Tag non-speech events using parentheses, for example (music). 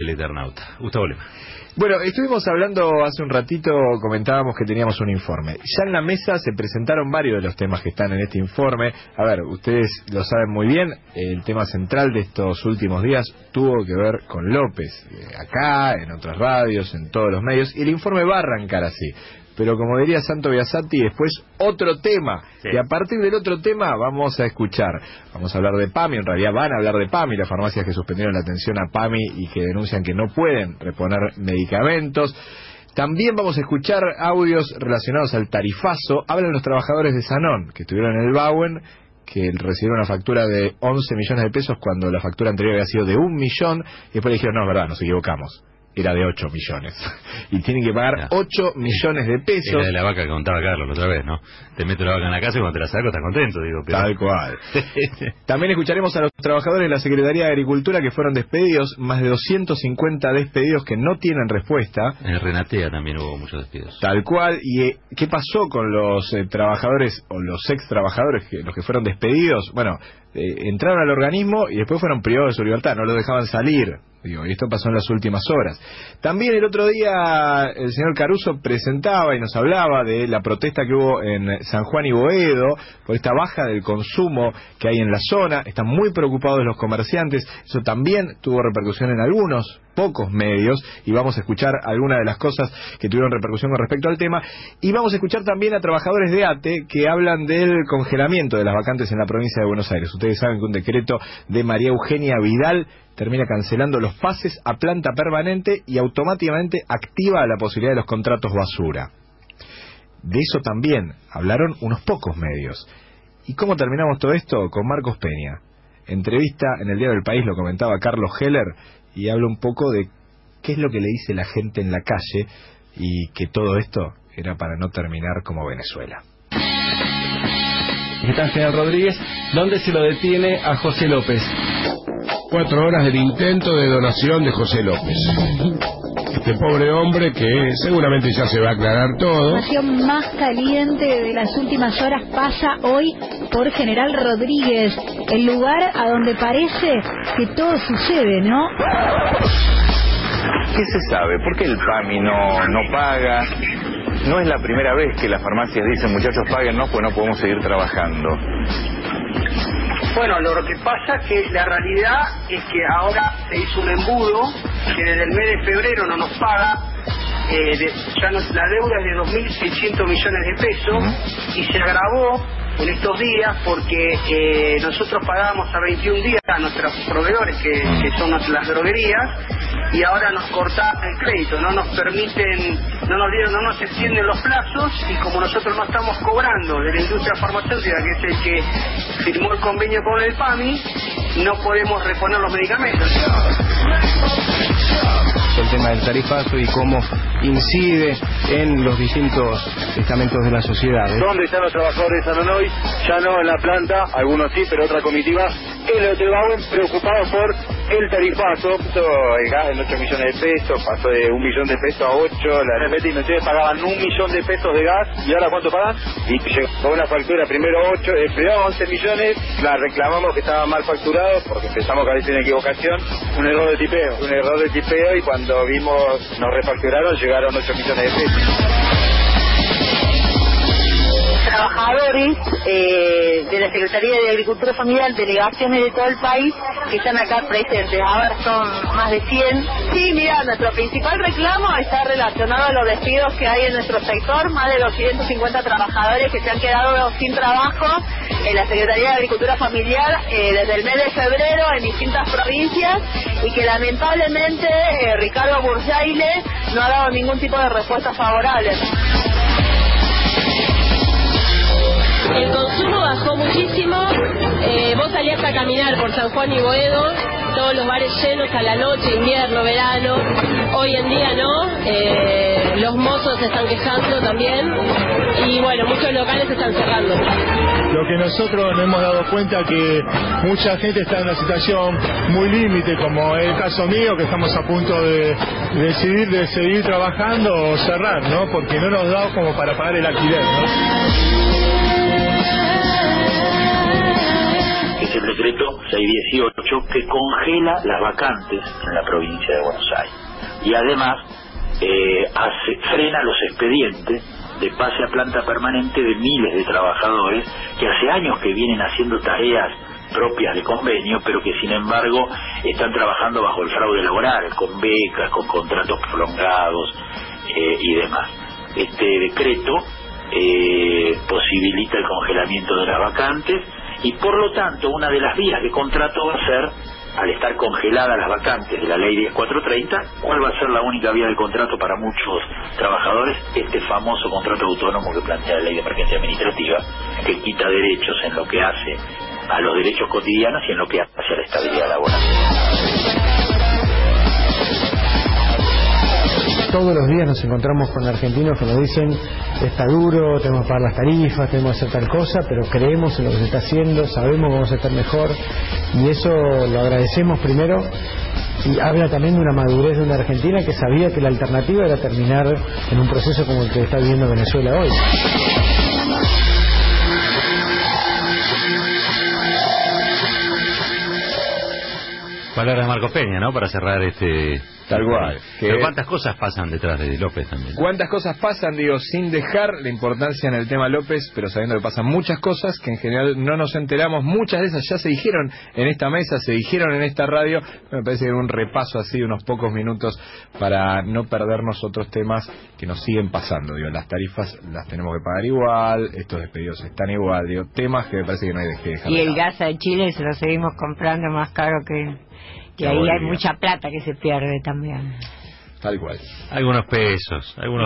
el Eternauta. Gustavo Lema. Bueno, estuvimos hablando hace un ratito, comentábamos que teníamos un informe. Ya en la mesa se presentaron varios de los temas que están en este informe. A ver, ustedes lo saben muy bien, el tema central de estos últimos días tuvo que ver con López, eh, acá, en otras radios, en todos los medios, y el informe va a arrancar así pero como diría Santo Biasati, después otro tema. Y a partir del otro tema vamos a escuchar, vamos a hablar de PAMI, en realidad van a hablar de PAMI, las farmacias que suspendieron la atención a PAMI y que denuncian que no pueden reponer medicamentos. También vamos a escuchar audios relacionados al tarifazo. Hablan los trabajadores de Sanón, que estuvieron en el Bauen, que recibieron una factura de 11 millones de pesos cuando la factura anterior había sido de un millón, y después dijeron, no, es verdad, nos equivocamos era de 8 millones. (laughs) y tienen que pagar 8 millones de pesos. Era de la vaca que contaba Carlos la otra vez, ¿no? Te meto la vaca en la casa y cuando te la saco estás contento, digo. Tal cual. (laughs) También escucharemos a los trabajadores de la Secretaría de Agricultura que fueron despedidos, más de 250 despedidos que no tienen respuesta. En Renatea también hubo muchos despidos. Tal cual. ¿Y eh, qué pasó con los eh, trabajadores o los ex trabajadores, que, los que fueron despedidos? Bueno, eh, entraron al organismo y después fueron privados de su libertad, no los dejaban salir. Digo, y esto pasó en las últimas horas. También el otro día el señor Caruso presentaba y nos hablaba de la protesta que hubo en San Juan y Boedo por esta baja del consumo que hay en la zona. Están muy preocupados los comerciantes. Eso también tuvo repercusión en algunos pocos medios y vamos a escuchar algunas de las cosas que tuvieron repercusión con respecto al tema y vamos a escuchar también a trabajadores de ATE que hablan del congelamiento de las vacantes en la provincia de Buenos Aires. Ustedes saben que un decreto de María Eugenia Vidal termina cancelando los pases a planta permanente y automáticamente activa la posibilidad de los contratos basura. De eso también hablaron unos pocos medios. ¿Y cómo terminamos todo esto? Con Marcos Peña. Entrevista en el Diario del País, lo comentaba Carlos Heller, y habla un poco de qué es lo que le dice la gente en la calle y que todo esto era para no terminar como Venezuela. Está General Rodríguez, ¿dónde se lo detiene a José López? Cuatro horas del intento de donación de José López. Este pobre hombre que seguramente ya se va a aclarar todo. La situación más caliente de las últimas horas pasa hoy por General Rodríguez, el lugar a donde parece que todo sucede, ¿no? ¿Qué se sabe? ¿Por qué el PAMI no, no paga? No es la primera vez que las farmacias dicen, muchachos, paguen, no, pues no podemos seguir trabajando. Bueno, lo que pasa es que la realidad es que ahora se hizo un embudo que desde el mes de febrero no nos paga. Eh, ya la deuda es de 2.600 millones de pesos y se agravó en estos días porque eh, nosotros pagábamos a 21 días a nuestros proveedores que, son las droguerías y ahora nos corta el crédito, no nos permiten, no nos dieron, no nos extienden los plazos y como nosotros no estamos cobrando de la industria farmacéutica que es el que firmó el convenio con el PAMI, no podemos reponer los medicamentos el tema del tarifazo y cómo incide en los distintos estamentos de la sociedad. ¿eh? ¿Dónde están los trabajadores de San hoy? Ya no en la planta, algunos sí, pero otra comitiva en el Hotel Bauen preocupados por el tarifazo. El gas en 8 millones de pesos, pasó de un millón de pesos a 8. La repente ustedes pagaban un millón de pesos de gas y ahora cuánto pagan? Y llegó una factura, primero 8, eh, primero 11 millones, la reclamamos que estaba mal facturado porque pensamos que había sido una equivocación. Un error de tipeo. Un error de tipeo y cuando vimos, nos refacturaron, llegaron 8 millones de pesos eh, de la Secretaría de Agricultura Familiar, delegaciones de todo el país que están acá presentes. Ahora son más de 100. Sí, mira, nuestro principal reclamo está relacionado a los despidos que hay en nuestro sector. Más de 250 trabajadores que se han quedado sin trabajo en la Secretaría de Agricultura Familiar eh, desde el mes de febrero en distintas provincias y que lamentablemente eh, Ricardo Bursaile no ha dado ningún tipo de respuesta favorable. El consumo bajó muchísimo. Eh, vos salías a caminar por San Juan y Boedo, todos los bares llenos a la noche, invierno, verano. Hoy en día no. Eh, los mozos están quejando también. Y bueno, muchos locales están cerrando. Lo que nosotros nos hemos dado cuenta que mucha gente está en una situación muy límite, como es el caso mío, que estamos a punto de decidir de seguir trabajando o cerrar, ¿no? Porque no nos da como para pagar el alquiler, ¿no? Decreto 618 que congela las vacantes en la provincia de Buenos Aires. Y además eh, hace, frena los expedientes de pase a planta permanente de miles de trabajadores que hace años que vienen haciendo tareas propias de convenio, pero que sin embargo están trabajando bajo el fraude laboral, con becas, con contratos prolongados eh, y demás. Este decreto eh, posibilita el congelamiento de las vacantes y por lo tanto una de las vías de contrato va a ser al estar congeladas las vacantes de la ley 10430, ¿cuál va a ser la única vía de contrato para muchos trabajadores? Este famoso contrato autónomo que plantea la ley de emergencia administrativa, que quita derechos en lo que hace a los derechos cotidianos y en lo que hace a la estabilidad laboral. Todos los días nos encontramos con argentinos que nos dicen, está duro, tenemos que pagar las tarifas, tenemos que hacer tal cosa, pero creemos en lo que se está haciendo, sabemos que vamos a estar mejor y eso lo agradecemos primero y habla también de una madurez de una Argentina que sabía que la alternativa era terminar en un proceso como el que está viviendo Venezuela hoy. Palabras de Marco Peña, ¿no? Para cerrar este... Tal cual. Pero cuántas cosas pasan detrás de López también. ¿Cuántas cosas pasan? Digo, sin dejar la importancia en el tema López, pero sabiendo que pasan muchas cosas que en general no nos enteramos. Muchas de esas ya se dijeron en esta mesa, se dijeron en esta radio. Me parece que un repaso así de unos pocos minutos para no perdernos otros temas que nos siguen pasando. Digo, las tarifas las tenemos que pagar igual, estos despedidos están igual. Digo, temas que me parece que no hay que dejar. Y de el gas a Chile se lo seguimos comprando más caro que... Que ahí hay mucha plata que se pierde también. Tal cual. Algunos pesos, algunos